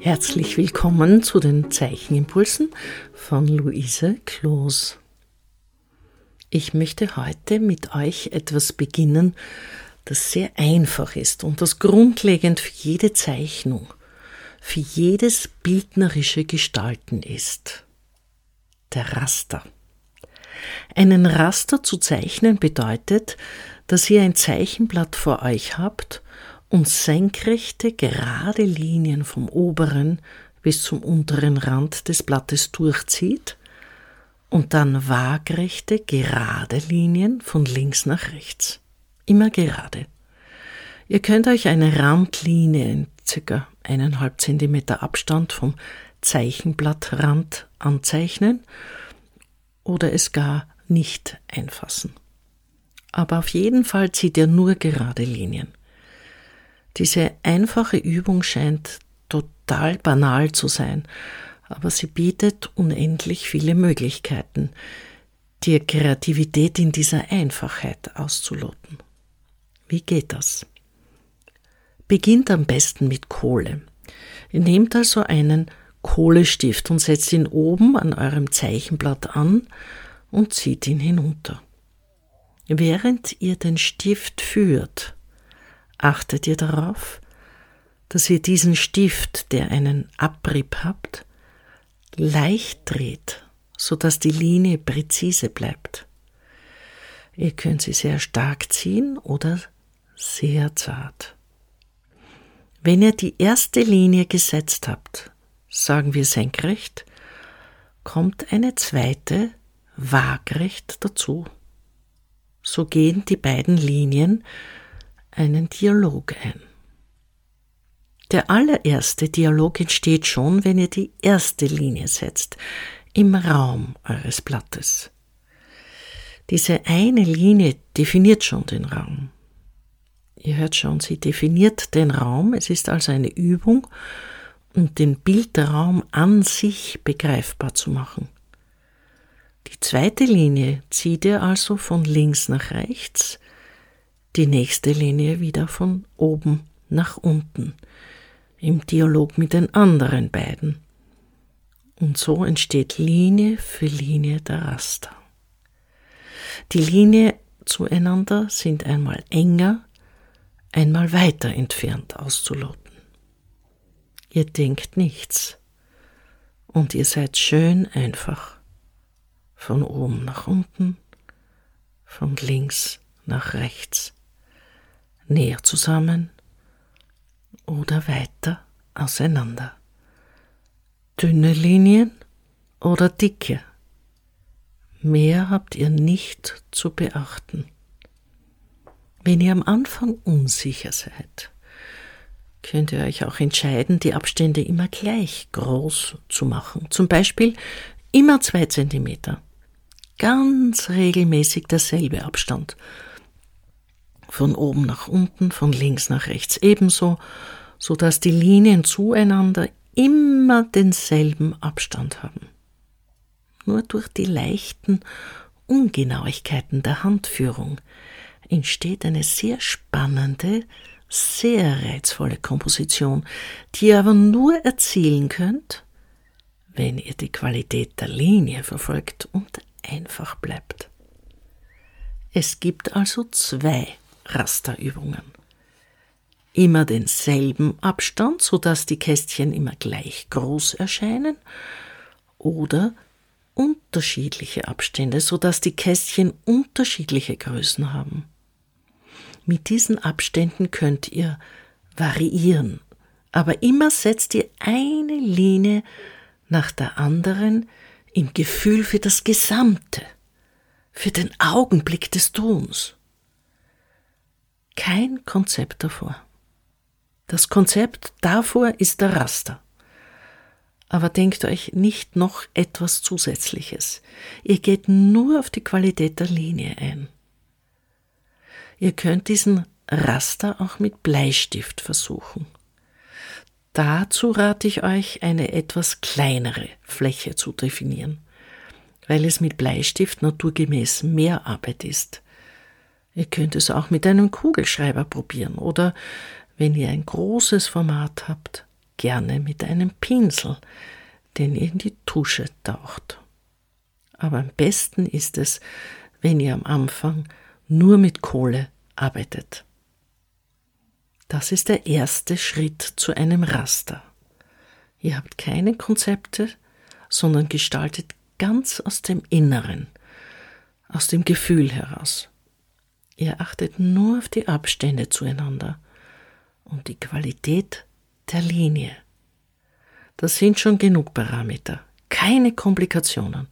Herzlich willkommen zu den Zeichenimpulsen von Luise Kloos. Ich möchte heute mit euch etwas beginnen, das sehr einfach ist und das grundlegend für jede Zeichnung, für jedes bildnerische Gestalten ist. Der Raster. Einen Raster zu zeichnen bedeutet, dass ihr ein Zeichenblatt vor euch habt und senkrechte, gerade Linien vom oberen bis zum unteren Rand des Blattes durchzieht und dann waagrechte, gerade Linien von links nach rechts. Immer gerade. Ihr könnt euch eine Randlinie in circa eineinhalb Zentimeter Abstand vom Zeichenblattrand anzeichnen oder es gar nicht einfassen. Aber auf jeden Fall zieht ihr nur gerade Linien. Diese einfache Übung scheint total banal zu sein, aber sie bietet unendlich viele Möglichkeiten, die Kreativität in dieser Einfachheit auszuloten. Wie geht das? Beginnt am besten mit Kohle. Ihr nehmt also einen Kohlestift und setzt ihn oben an eurem Zeichenblatt an und zieht ihn hinunter. Während ihr den Stift führt, Achtet ihr darauf, dass ihr diesen Stift, der einen Abrieb habt, leicht dreht, so dass die Linie präzise bleibt. Ihr könnt sie sehr stark ziehen oder sehr zart. Wenn ihr die erste Linie gesetzt habt, sagen wir senkrecht, kommt eine zweite waagrecht dazu. So gehen die beiden Linien einen Dialog ein. Der allererste Dialog entsteht schon, wenn ihr die erste Linie setzt, im Raum eures Blattes. Diese eine Linie definiert schon den Raum. Ihr hört schon, sie definiert den Raum, es ist also eine Übung, um den Bildraum an sich begreifbar zu machen. Die zweite Linie zieht ihr also von links nach rechts, die nächste Linie wieder von oben nach unten, im Dialog mit den anderen beiden. Und so entsteht Linie für Linie der Raster. Die Linie zueinander sind einmal enger, einmal weiter entfernt auszuloten. Ihr denkt nichts und ihr seid schön einfach von oben nach unten, von links nach rechts näher zusammen oder weiter auseinander. Dünne Linien oder dicke. Mehr habt ihr nicht zu beachten. Wenn ihr am Anfang unsicher seid, könnt ihr euch auch entscheiden, die Abstände immer gleich groß zu machen. Zum Beispiel immer zwei Zentimeter. Ganz regelmäßig derselbe Abstand von oben nach unten, von links nach rechts ebenso, so dass die Linien zueinander immer denselben Abstand haben. Nur durch die leichten Ungenauigkeiten der Handführung entsteht eine sehr spannende, sehr reizvolle Komposition, die ihr aber nur erzielen könnt, wenn ihr die Qualität der Linie verfolgt und einfach bleibt. Es gibt also zwei Rasterübungen. Immer denselben Abstand, sodass die Kästchen immer gleich groß erscheinen, oder unterschiedliche Abstände, sodass die Kästchen unterschiedliche Größen haben. Mit diesen Abständen könnt ihr variieren, aber immer setzt ihr eine Linie nach der anderen im Gefühl für das Gesamte, für den Augenblick des Tuns kein Konzept davor. Das Konzept davor ist der Raster. Aber denkt euch nicht noch etwas Zusätzliches. Ihr geht nur auf die Qualität der Linie ein. Ihr könnt diesen Raster auch mit Bleistift versuchen. Dazu rate ich euch, eine etwas kleinere Fläche zu definieren, weil es mit Bleistift naturgemäß mehr Arbeit ist. Ihr könnt es auch mit einem Kugelschreiber probieren oder wenn ihr ein großes Format habt, gerne mit einem Pinsel, den ihr in die Tusche taucht. Aber am besten ist es, wenn ihr am Anfang nur mit Kohle arbeitet. Das ist der erste Schritt zu einem Raster. Ihr habt keine Konzepte, sondern gestaltet ganz aus dem Inneren, aus dem Gefühl heraus. Ihr achtet nur auf die Abstände zueinander und die Qualität der Linie. Das sind schon genug Parameter, keine Komplikationen.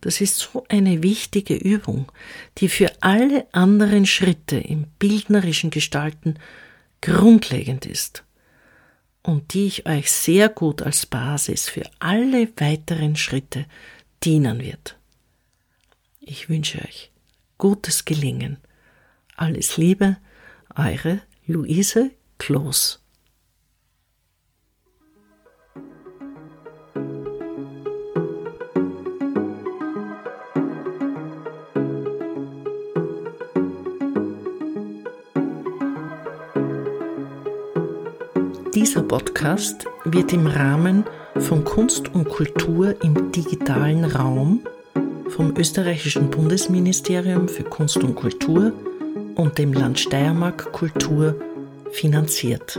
Das ist so eine wichtige Übung, die für alle anderen Schritte im bildnerischen Gestalten grundlegend ist und die ich euch sehr gut als Basis für alle weiteren Schritte dienen wird. Ich wünsche euch gutes Gelingen. Alles Liebe, eure Luise Kloß. Dieser Podcast wird im Rahmen von Kunst und Kultur im digitalen Raum vom österreichischen Bundesministerium für Kunst und Kultur und dem Land Steiermark Kultur finanziert.